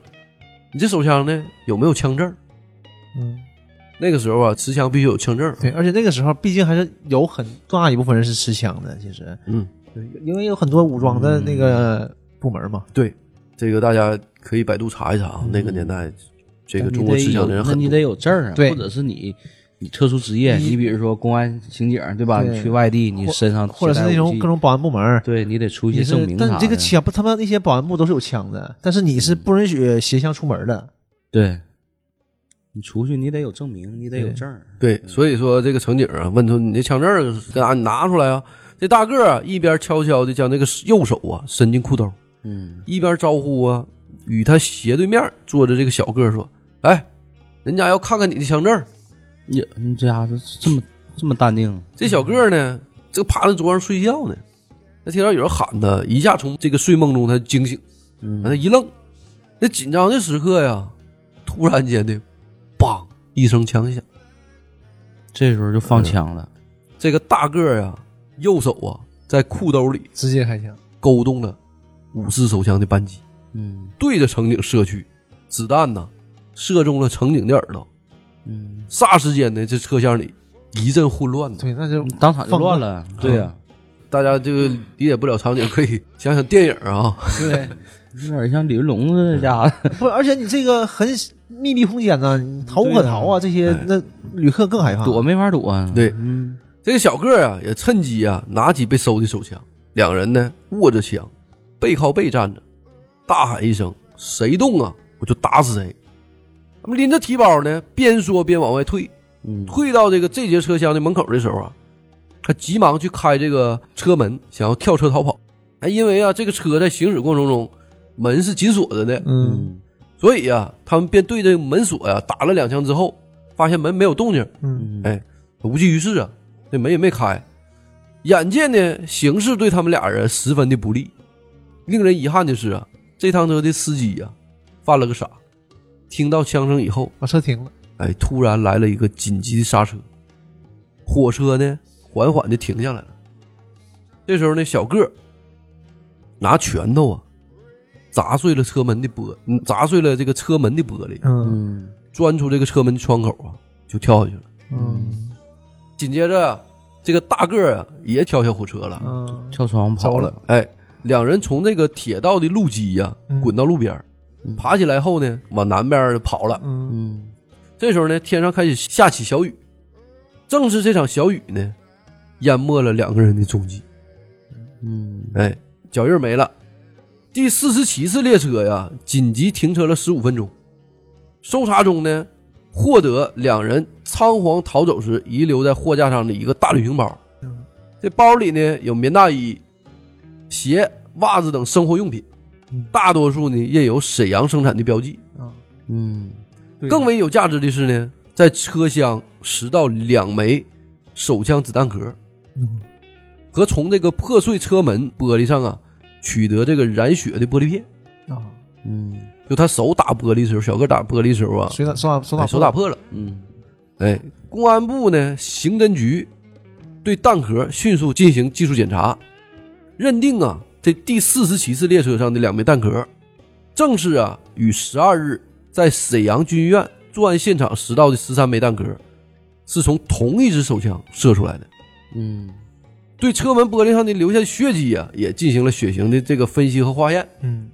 你这手枪呢有没有枪证嗯，？”那个时候啊，持枪必须有枪证。对，而且那个时候毕竟还是有很大一部分人是持枪的，其实，嗯，对，因为有很多武装的那个部门嘛，对，这个大家可以百度查一查啊，那个年代这个中国持枪的人很多那你得。有证啊，对或者是你你特殊职业，你你比如说公安刑警，对吧？对你去外地，你身上或者是那种各种保安部门，对你得出一些证明啥的。但你这个枪不，他们那些保安部都是有枪的，但是你是不允许携枪出门的。对，你出去你得有证明，你得有对证儿。对，所以说这个乘警啊问他：“你这枪证儿干啥？你拿出来啊！”这大个儿啊一边悄悄的将那个右手啊伸进裤兜，嗯一边招呼啊与他斜对面坐着这个小个儿说：“哎，人家要看看你的枪证儿。呀，你这家伙这么这么淡定，”这小个儿呢，这趴在桌上睡觉呢，他听到有人喊他，一下从这个睡梦中他惊醒，嗯他一愣，那紧张的时刻呀，突然间的，梆一声枪响，这时候就放枪了。这个大个儿呀，右手啊在裤兜里直接开枪，勾动了五四手枪的扳机，嗯对着乘警射去，子弹呢射中了乘警的耳朵，嗯，霎时间呢，这车厢里一阵混乱呢。对，那就当场就乱了。对呀，大家这个理解不了场景，可以想想电影啊。对，有点像李云龙这家伙。不，而且你这个很密闭空间呢，你逃无可逃啊，这些那旅客更害怕。躲没法躲啊。对嗯这个小个儿啊，也趁机啊，拿起被收的手枪，两人呢握着枪，背靠背站着，大喊一声：“谁动啊，我就打死谁！”他们拎着提包呢，边说边往外退。嗯退到这个这节车厢的门口的时候啊，他急忙去开这个车门，想要跳车逃跑。哎，因为啊，这个车在行驶过程中门是紧锁着的，嗯，嗯所以啊、他们便对这个门锁呀打了两枪之后，发现门没有动静，嗯嗯哎，无济于事啊，这门也没开。眼见呢，形势对他们俩人十分的不利。令人遗憾的是啊，这趟车的司机呀、犯了个傻，听到枪声以后，把车停了，哎，突然来了一个紧急的刹车，火车呢缓缓的停下来了。这时候呢，小个儿拿拳头啊砸碎了车门的玻，嗯砸碎了这个车门的玻璃，嗯嗯钻出这个车门的窗口啊，就跳下去了。嗯紧接着，这个大个儿啊也跳下火车了。嗯，跳窗户跑了。哎，两人从这个铁道的路基呀、嗯滚到路边儿，嗯爬起来后呢，往南边跑了。嗯嗯这时候呢，天上开始下起小雨，正是这场小雨呢，淹没了两个人的踪迹。嗯哎，脚印没了。第四十七次列车呀，紧急停车了十五分钟。搜查中呢，获得两人仓皇逃走时遗留在货架上的一个大旅行包。嗯这包里呢有棉大衣、鞋、袜子等生活用品嗯，大多数呢印有沈阳生产的标记。啊，嗯更为有价值的是呢，在车厢拾到两枚手枪子弹壳，嗯和从这个破碎车门玻璃上啊取得这个染血的玻璃片。啊，嗯就他手打玻璃的时候，小个打玻璃的时候啊，手打手打手打哎手打破了。嗯哎，公安部呢刑侦局对弹壳迅速进行技术检查，认定啊，这第四十七次列车上的两枚弹壳，正是啊与十二日在沈阳军医院作案现场拾到的十三枚弹壳，是从同一支手枪射出来的。嗯对车门玻璃上的留下的血迹啊，也进行了血型的这个分析和化验，嗯，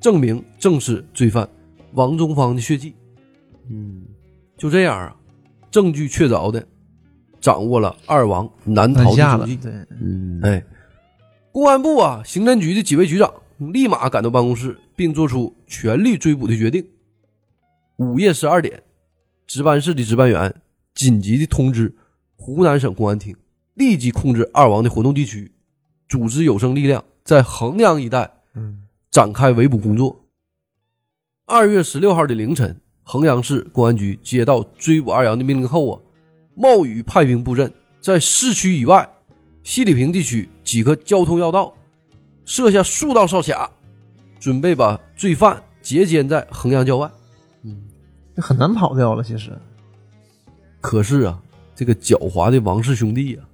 证明正是罪犯王宗芳的血迹。嗯就这样啊，证据确凿的掌握了二王难逃的踪迹。对，嗯，哎，公安部啊，刑侦局的几位局长立马赶到办公室，并做出全力追捕的决定。午夜十二点，值班室的值班员紧急的通知湖南省公安厅，立即控制二王的活动地区，组织有生力量在衡阳一带嗯展开围捕工作。二月十六号的凌晨，衡阳市公安局接到追捕二杨的命令后啊，冒雨派兵布阵，在市区以外西里坪地区几个交通要道设下数道哨卡，准备把罪犯截歼在衡阳郊外。嗯这很难跑掉了。其实，可是啊，这个狡猾的王氏兄弟啊，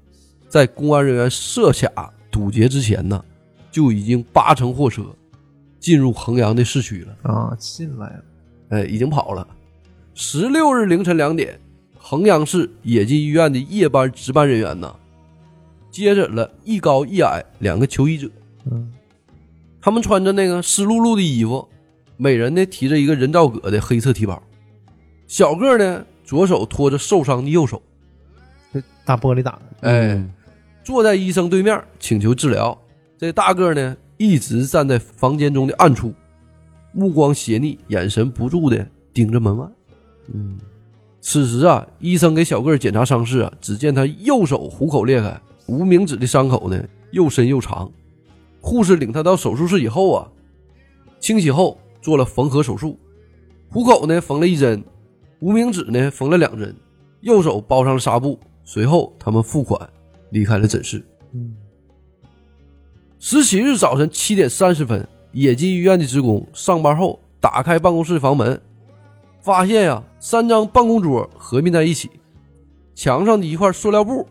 在公安人员设卡堵截之前呢，就已经八乘货车进入衡阳的市区了。啊，进来了，哎，已经跑了。十六日凌晨两点，衡阳市野鸡医院的夜班值班人员呢，接诊了一高一矮两个求医者。嗯他们穿着那个湿漉漉的衣服，每人呢提着一个人造革的黑色提包，小个呢左手托着受伤的右手，这大玻璃打的，哎，坐在医生对面请求治疗。这大个呢一直站在房间中的暗处，目光斜睨，眼神不住的盯着门外。嗯此时啊，医生给小个儿检查伤势啊，只见他右手虎口裂开，无名指的伤口呢又深又长。护士领他到手术室以后啊，清洗后做了缝合手术，虎口呢缝了一针，无名指呢缝了两针，右手包上了纱布。随后他们付款离开了诊室。嗯十七日早晨七点三十分，野鸡医院的职工上班后打开办公室房门，发现呀、三张办公桌合并在一起，墙上的一块塑料布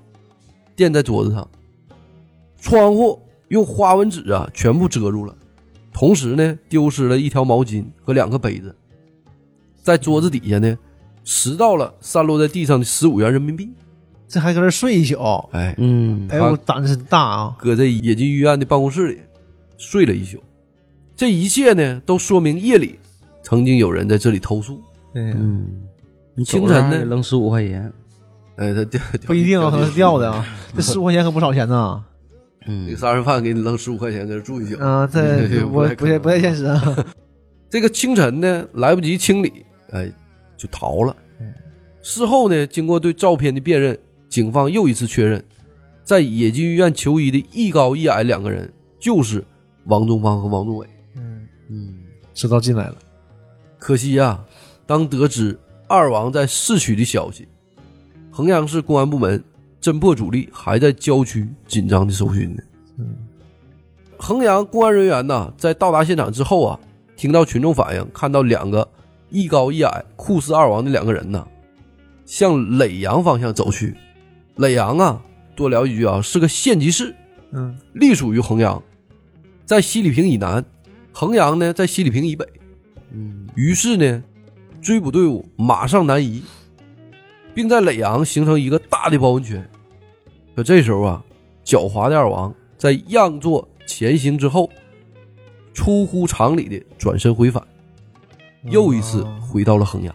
垫在桌子上，窗户用花纹纸啊全部遮住了，同时呢丢失了一条毛巾和两个杯子，在桌子底下呢拾到了散落在地上的十五元人民币。这还搁这睡一宿，哎，嗯哎呦，胆子真大啊！搁在野鸡医院的办公室里睡了一宿。这一切呢，都说明夜里曾经有人在这里偷宿。嗯，你清晨呢扔十五块钱，哎，他掉不一定啊，可能是掉的啊。这十五块钱可不少钱呢。嗯个杀人犯给你扔十五块钱，搁这住一宿。啊，这我不不太不太现实啊。这个清晨呢，来不及清理，哎，就逃了。事后呢，经过对照片的辨认，警方又一次确认，在野鸡医院求医的一高一矮两个人就是王宗芳和王宗伟。嗯，嗯知道进来了。可惜呀、当得知二王在市区的消息，衡阳市公安部门侦破主力还在郊区紧张的搜寻呢。嗯衡阳公安人员呢，在到达现场之后啊，听到群众反映，看到两个一高一矮、酷似二王的两个人呢，向耒阳方向走去。耒阳啊，多聊一句啊，是个县级市，嗯隶属于衡阳，在西里坪以南，衡阳呢在西里坪以北。嗯于是呢，追捕队伍马上南移，并在耒阳形成一个大的包围圈。可这时候啊，狡猾的二王在让座前行之后，出乎常理的转身回返，又一次哦回到了衡阳。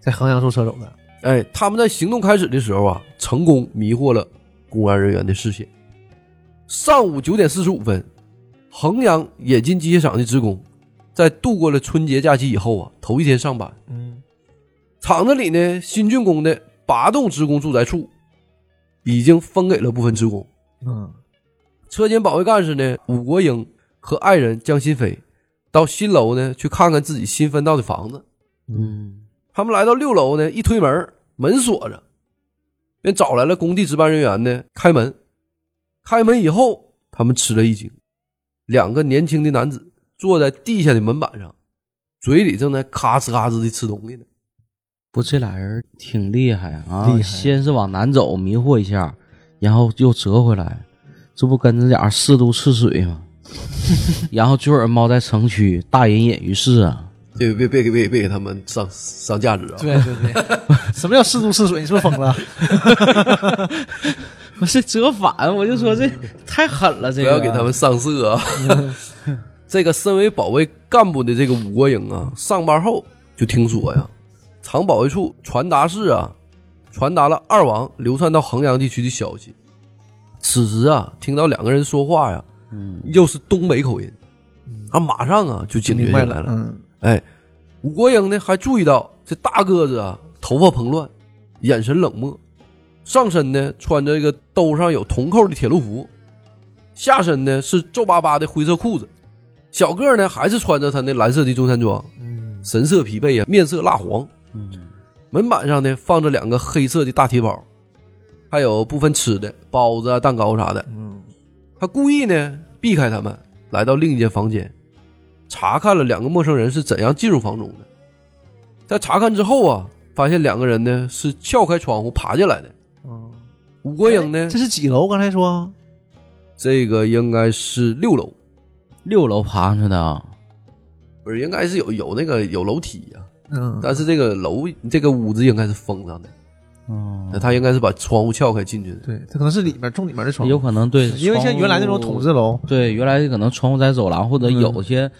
在衡阳坐车走的。哎，他们在行动开始的时候啊，成功迷惑了公安人员的视线。上午九点四十五分，衡阳冶金机械厂的职工在度过了春节假期以后啊，头一天上班。嗯厂子里呢，新竣工的八栋职工住宅处已经分给了部分职工。嗯车间保卫干事呢，武国英和爱人江新飞到新楼呢去看看自己新分到的房子。嗯他们来到六楼呢，一推门，门锁着，便找来了工地值班人员呢开门。开门以后，他们吃了一惊，两个年轻的男子坐在地下的门板上，嘴里正在咔哧咔哧的吃东西呢。不，这俩人挺厉害啊！厉害先是往南走迷惑一下，然后又折回来，这不跟着俩四渡赤水吗？然后最后猫在城区大隐隐于市啊！别别别给别别给他们上上价值啊！对对对，什么叫四渡赤水？你是不是疯了？不是折返，我就说这太狠了，这个不要给他们上色啊！这个身为保卫干部的这个武国英啊，上班后就听说呀，厂保卫处传达室啊，传达了二王流窜到衡阳地区的消息。此时啊，听到两个人说话呀，嗯，又是东北口音，他马上啊就警觉来了。嗯，哎，武国英呢还注意到这大个子啊，头发蓬乱，眼神冷漠，上身呢穿着一个兜上有铜扣的铁路服，下身呢是皱巴巴的灰色裤子，小个儿呢还是穿着他那蓝色的中山装，嗯，神色疲惫啊，面色蜡黄。嗯，门板上呢放着两个黑色的大铁包，还有部分吃的包子啊、蛋糕啥的。嗯，他故意呢避开他们，来到另一间房间，查看了两个陌生人是怎样进入房中的。在查看之后啊，发现两个人呢是撬开窗户爬进来的。嗯，吴国英呢，这是几楼？刚才说这个应该是六楼，六楼爬上去的啊，不是应该是有有那个有楼梯呀、嗯，但是这个楼这个屋子应该是封上的，哦。那他应该是把窗户撬开进去的。对，他可能是里面中里面的窗户，有可能对，因为像原来那种筒子楼，对，原来可能窗户在走廊，或者有些，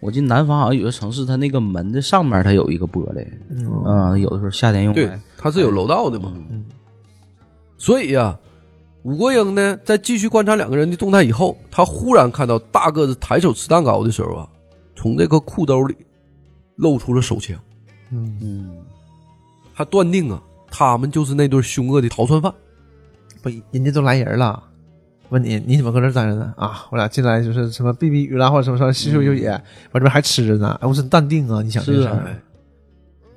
我记得南方好像有些城市，它那个门的上面它有一个玻璃，嗯，嗯，有的时候夏天用对，，它是有楼道的嘛。嗯。所以呀、武国英呢，在继续观察两个人的动态以后，他忽然看到大个子抬手吃蛋糕的时候啊，从这个裤兜里露出了手枪。嗯，嗯，他断定啊，他们就是那对凶恶的逃窜犯。不，人家都来人了。问你，你怎么搁这待着呢？啊，我俩进来就是什么避避雨啦，或者什么什么洗休休息，我这边还吃着呢。哎，我真淡定啊，你想这事儿，哎，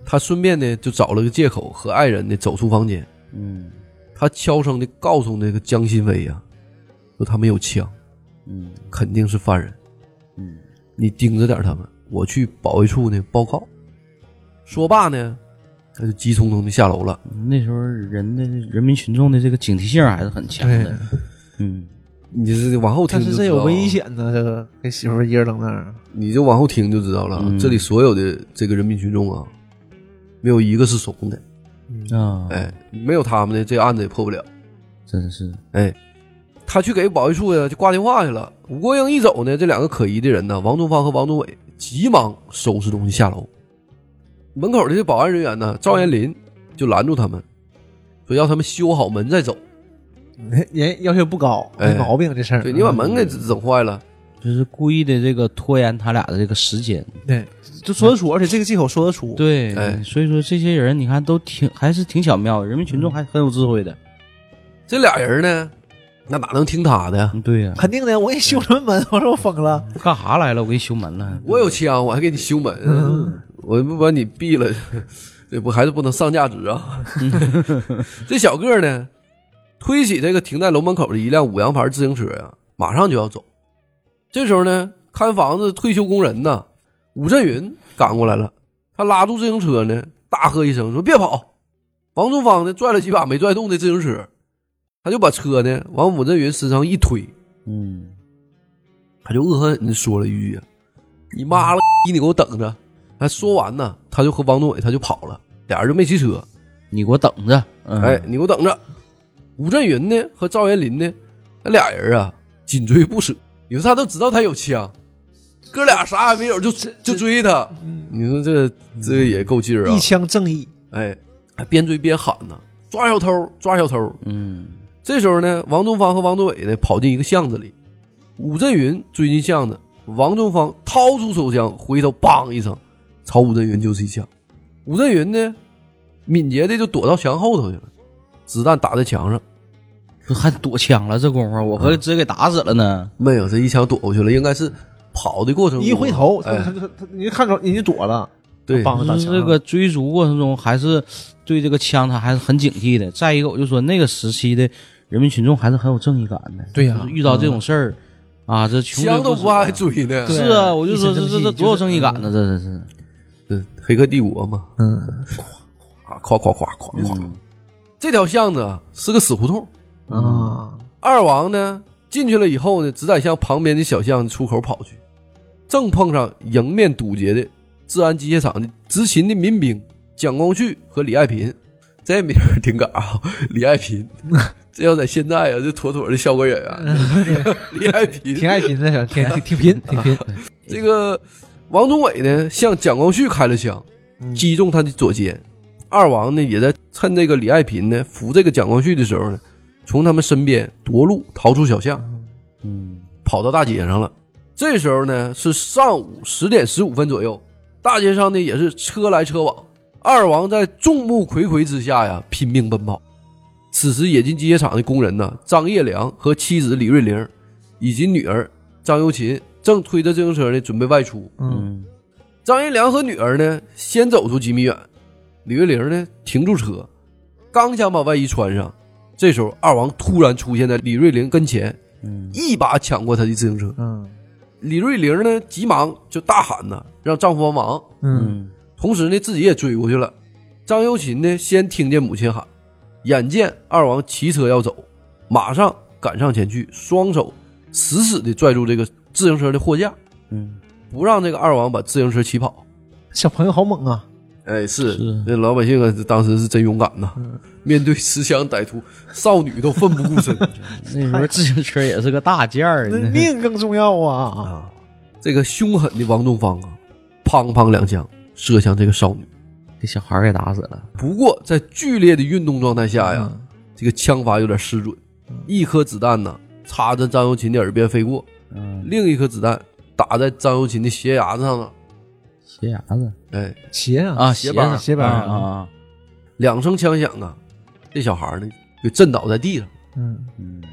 他顺便呢就找了个借口和爱人呢走出房间。嗯他悄声的告诉那个江新飞呀、说他们有枪，嗯肯定是犯人，嗯你盯着点他们，我去保卫处呢报告。说罢呢，他就急匆匆的下楼了。那时候人的人民群众的这个警惕性还是很强对的，，嗯你这往后听但就是知道了，这有危险呢，这个给媳妇儿一人扔那儿，你就往后听就知道了。嗯这里所有的这个人民群众啊，没有一个是怂的，啊，哎，没有他们的这案子也破不了。真是，哎，他去给保卫处呀就挂电话去了。吴国英一走呢，这两个可疑的人呢，王忠芳和王忠伟急忙收拾东西下楼。门口的这保安人员呢，赵延林就拦住他们，说要他们修好门再走。人要求不高，哎。没毛病这事儿。对你把门给整坏了，就是故意的这个拖延他俩的这个时间，对，就说得出，而且这个借口说得出。，对，哎。所以说这些人你看都挺还是挺巧妙的，人民群众还很有智慧的，这俩人呢，那哪能听他的呀？嗯，对呀、肯定的，我给你修什么门？我说我疯了。干啥来了？我给你修门了，我有枪，我还给你修门，我不把你毙了，这不还是不能上价值啊？这小个儿呢，推起这个停在楼门口的一辆五羊牌自行车呀，马上就要走。这时候呢，看房子退休工人呢，武振云赶过来了，他拉住自行车呢，大喝一声说：“别跑！”王忠芳呢，拽了几把没拽动的自行车，他就把车呢往武振云身上一推，嗯，他就恶狠狠的说了一句：“啊，你妈了逼，你给我等着！”还说完呢，他就和王宗伟他就跑了，俩人就没骑车。你给我等着，嗯、哎，，你给我等着！武振云呢和赵延林呢，那俩人啊紧追不舍。你说他都知道他有枪，哥俩啥也没有就就追他。你说这这也够劲儿啊一！枪正义，哎，还边追边喊呢：“抓小偷，抓小偷！”嗯这时候呢，王宗芳和王宗伟呢跑进一个巷子里，武振云追进巷子，王宗芳掏出手枪，回头梆一声，朝武振云就是一枪。武振云呢，敏捷的就躲到墙后头去了，子弹打在墙上，还躲枪了，这功夫我合计直接给打死了呢。没有，这 一枪躲过去了，应该是跑的过程中一回头，他哎，他他他，你就看着你就躲了，对，帮着打枪。就是这个追逐过程中，还是对这个枪他还是很警惕的。再一个，我就说那个时期的人民群众还是很有正义感的。对呀。就是遇到这种事儿啊，这枪都不不怕还舍追呢。是啊，我就说这这这多有正义感呢，这这是。嗯，黑客帝国嘛，嗯，咵，咵咵咵咵咵。嗯。这条巷子啊是个死胡同，啊，二王呢进去了以后呢，只得向旁边的小巷出口跑去，正碰上迎面堵截的治安机械厂的执勤的民兵蒋光旭和李爱民，这名儿挺嘎啊，李爱民，这要在现在啊，这妥妥的效果演员，李爱民挺爱拼的，小挺挺挺拼，挺 拼。这个王宗伟呢，向蒋光旭开了枪，击中他的左肩。二王呢，也在趁这个李爱民呢扶这个蒋光旭的时候呢，从他们身边夺路逃出小巷，嗯跑到大街上了。这时候呢，是上午十点十五分左右，大街上呢也是车来车往。二王在众目睽睽之下呀，拼命奔跑。此时，冶金机械厂的工人呢，张业良和妻子李瑞玲以及女儿张又琴正推着自行车呢，准备外出。嗯，嗯张业良和女儿呢，先走出几米远，李瑞玲呢停住车，刚想把外衣穿上，这时候二王突然出现在李瑞玲跟前，嗯一把抢过她的自行车。嗯李瑞玲呢急忙就大喊呢，让丈夫帮忙，嗯嗯同时呢自己也追过去了。张又琴呢先听见母亲喊，眼见二王骑车要走，马上赶上前去，双手死死的拽住这个自行车的货架，嗯，不让这个二王把自行车骑跑。小朋友好猛啊！哎，是是那老百姓啊，当时是真勇敢呐！面对持枪歹徒，少女都奋不顾身 那时候自行车也是个大件儿那，命更重要啊！啊！这个凶狠的王东方啊，砰砰两枪射向这个少女。给小孩儿给打死了。不过在剧烈的运动状态下呀，嗯这个枪法有点失准，一颗子弹呢插着张又琴的耳边飞过，嗯，另一颗子弹打在张又琴的鞋牙子上了。鞋牙子哎，鞋啊啊，鞋帮上鞋帮啊啊啊，两声枪响啊，这小孩呢就震倒在地上。嗯嗯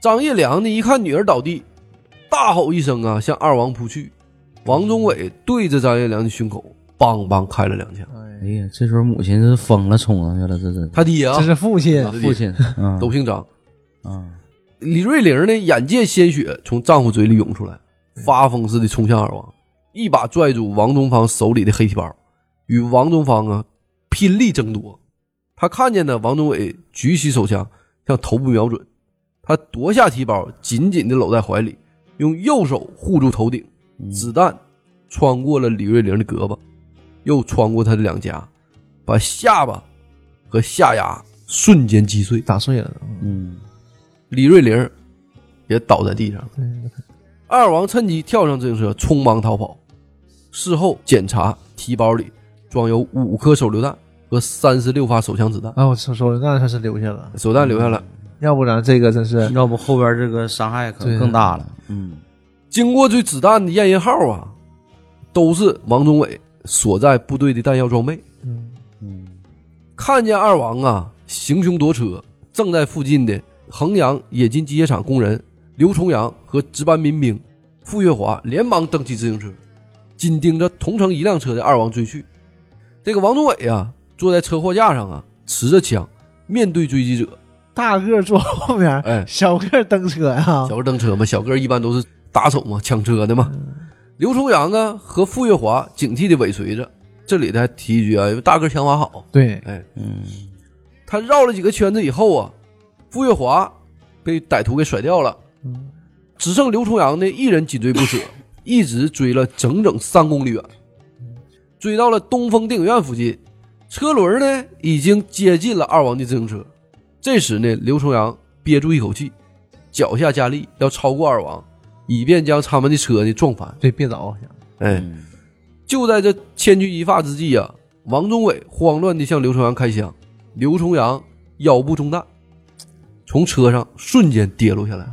张业良呢一看女儿倒地，大吼一声啊，向二王扑去。王宗伟对着张业良的胸口梆梆开了两枪。哎呀，这时候母亲是疯了，冲上去了，这是他爹啊这，是父亲啊父亲，嗯都姓张。啊，李瑞玲呢，眼见鲜血从丈夫嘴里涌出来，发疯似的冲向二王，一把拽住王东方手里的黑提包，与王东方啊拼力争夺。他看见呢，王宗伟举起手枪向头部瞄准，他夺下提包，紧紧的搂在怀里，用右手护住头顶，嗯子弹穿过了李瑞玲的胳膊，又穿过他的两颊，把下巴和下牙瞬间击碎。打碎了。嗯李瑞玲也倒在地上。嗯二王趁机跳上自行车，匆忙逃跑。事后检查，提包里装有五颗手榴弹和三十六发手枪子弹，啊，我手手榴弹还是留下了，手弹留下了。要不然这个真是要不后边这个伤害可能更大了。嗯经过对子弹的验验号啊，都是王宗伟所在部队的弹药装备。嗯嗯看见二王啊行凶夺车，正在附近的衡阳冶金机械厂工人刘重阳和值班民兵傅月华连忙蹬起自行车，紧盯着同乘一辆车的二王追去。这个王宗伟啊，坐在车货架上啊，持着枪，面对追击者。大个坐后面，哎，小个蹬车呀小。个蹬车嘛，小个一般都是打手嘛，抢车的嘛。刘重阳啊和傅月华警惕的尾随着。这里头还提一句啊，因为大个枪法好，对，哎，嗯他绕了几个圈子以后啊，傅月华被歹徒给甩掉了，嗯只剩刘重阳呢一人紧追不舍，一直追了整整三公里远，追到了东风电影院附近，车轮呢已经接近了二王的自行车。这时呢，刘重阳憋住一口气，脚下加力要超过二王，以便将他们的车呢撞翻。对，别倒，哎，嗯就在这千钧一发之际啊，王宗伟慌乱地向刘重阳开枪，刘重阳腰部中弹，从车上瞬间跌落下来。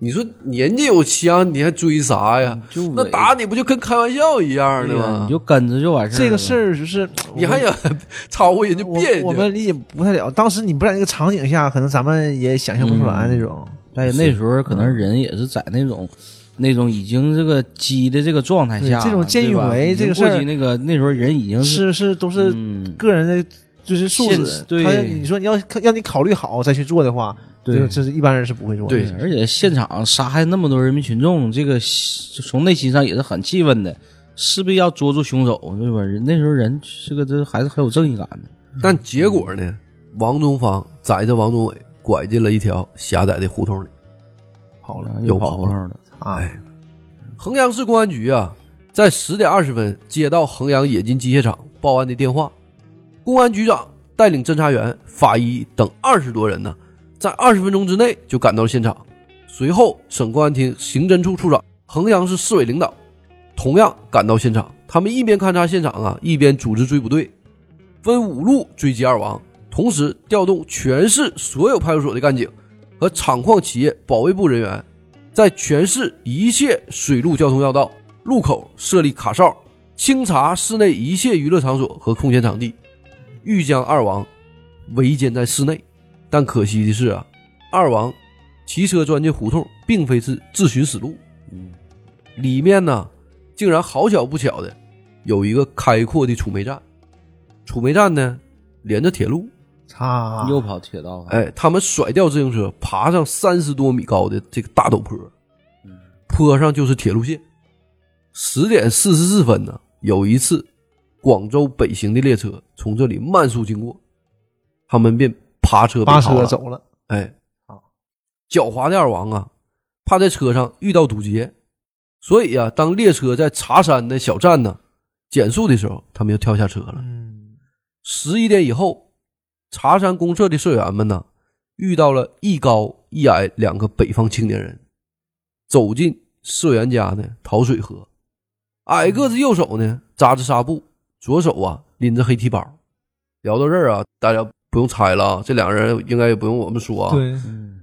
你说人家有枪，你还追啥呀？就那打你不就跟开玩笑一样的吗？你就跟着就完事儿。这个事儿就是你还想 超过人家别人？我们理解不太了。当时你不在那个场景下，可能咱们也想象不出来那种。哎，那时候可能人也是在那种。那种已经这个激的这个状态下，对这种见义勇为这个事儿那个那时候人已经是是都是嗯个人的，就是素质现。对他你说你要让你考虑好再去做的话，对这个这是一般人是不会做的。对而且现场杀害那么多人民群众，这个从内心上也是很气愤的。势必要捉住凶手，对吧？人那时候人是个这还是很有正义感的。但结果呢，王宗芳载着王宗伟拐进了一条狭窄的胡同里。跑了又跑跑了上了，啊！哎衡阳市公安局啊，在十点二十分接到衡阳冶金机械厂报案的电话，公安局长带领侦查员、法医等二十多人呢，在二十分钟之内就赶到了现场。随后，省公安厅刑侦处处长、衡阳市市委领导同样赶到现场。他们一边勘察现场啊，一边组织追捕队，分五路追击二王，同时调动全市所有派出所的干警和厂矿企业保卫部人员，在全市一切水陆交通要道、路口设立卡哨，清查市内一切娱乐场所和空闲场地，欲将二王围歼在室内。但可惜的是啊，二王骑车钻进胡同，并非是自寻死路，里面呢，竟然好巧不巧的有一个开阔的储煤站，储煤站呢连着铁路，操！又跑铁道了。哎，他们甩掉自行车，爬上三十多米高的这个大陡坡，坡上就是铁路线。十点四十四分呢，有一次广州北行的列车从这里慢速经过，他们便爬车北扒。车走了，哎，狡猾的二王啊，怕在车上遇到堵截，所以啊，当列车在茶山的小站呢减速的时候，他们就跳下车了。嗯，十一点以后，茶山公社的社员们呢，遇到了一高一矮两个北方青年人，走进社员家呢讨水喝。矮个子右手呢扎着纱布，左手啊拎着黑提包。聊到这儿啊，大家不用猜了啊，这两个人应该也不用我们说啊，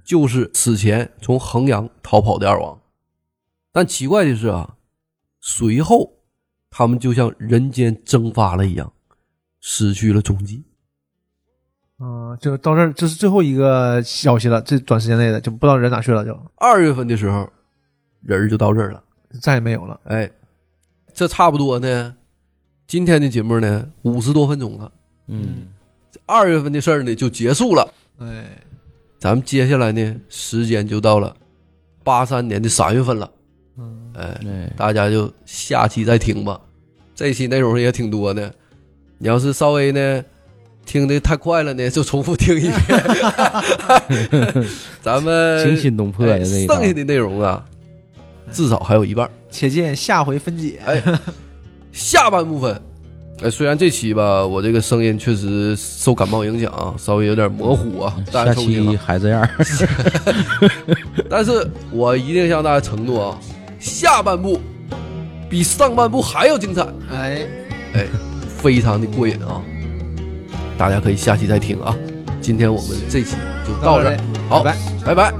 就是此前从衡阳逃跑的二王。但奇怪的是啊，随后他们就像人间蒸发了一样，失去了踪迹。嗯，就到这儿，这是最后一个消息了。这短时间内的就不知道人哪去了，就二月份的时候，人儿就到这儿了。再也没有了。哎，这差不多呢。今天的节目呢，五十多分钟了。嗯，二月份的事儿呢就结束了。哎，咱们接下来呢，时间就到了八三年的三月份了。嗯，哎，大家就下期再听吧。这期内容也挺多的，你要是稍微呢听的太快了呢，就重复听一遍。咱们惊心动魄哎的那一剩下的内容啊，至少还有一半儿。且见下回分解。哎，下半部分，哎，虽然这期吧，我这个声音确实受感冒影响啊，稍微有点模糊啊，大家下期。还这样。但是我一定向大家承诺啊，下半部比上半部还要精彩，哎，哎，非常的过瘾啊！大家可以下期再听啊。今天我们这期就到这，好，拜拜。拜拜。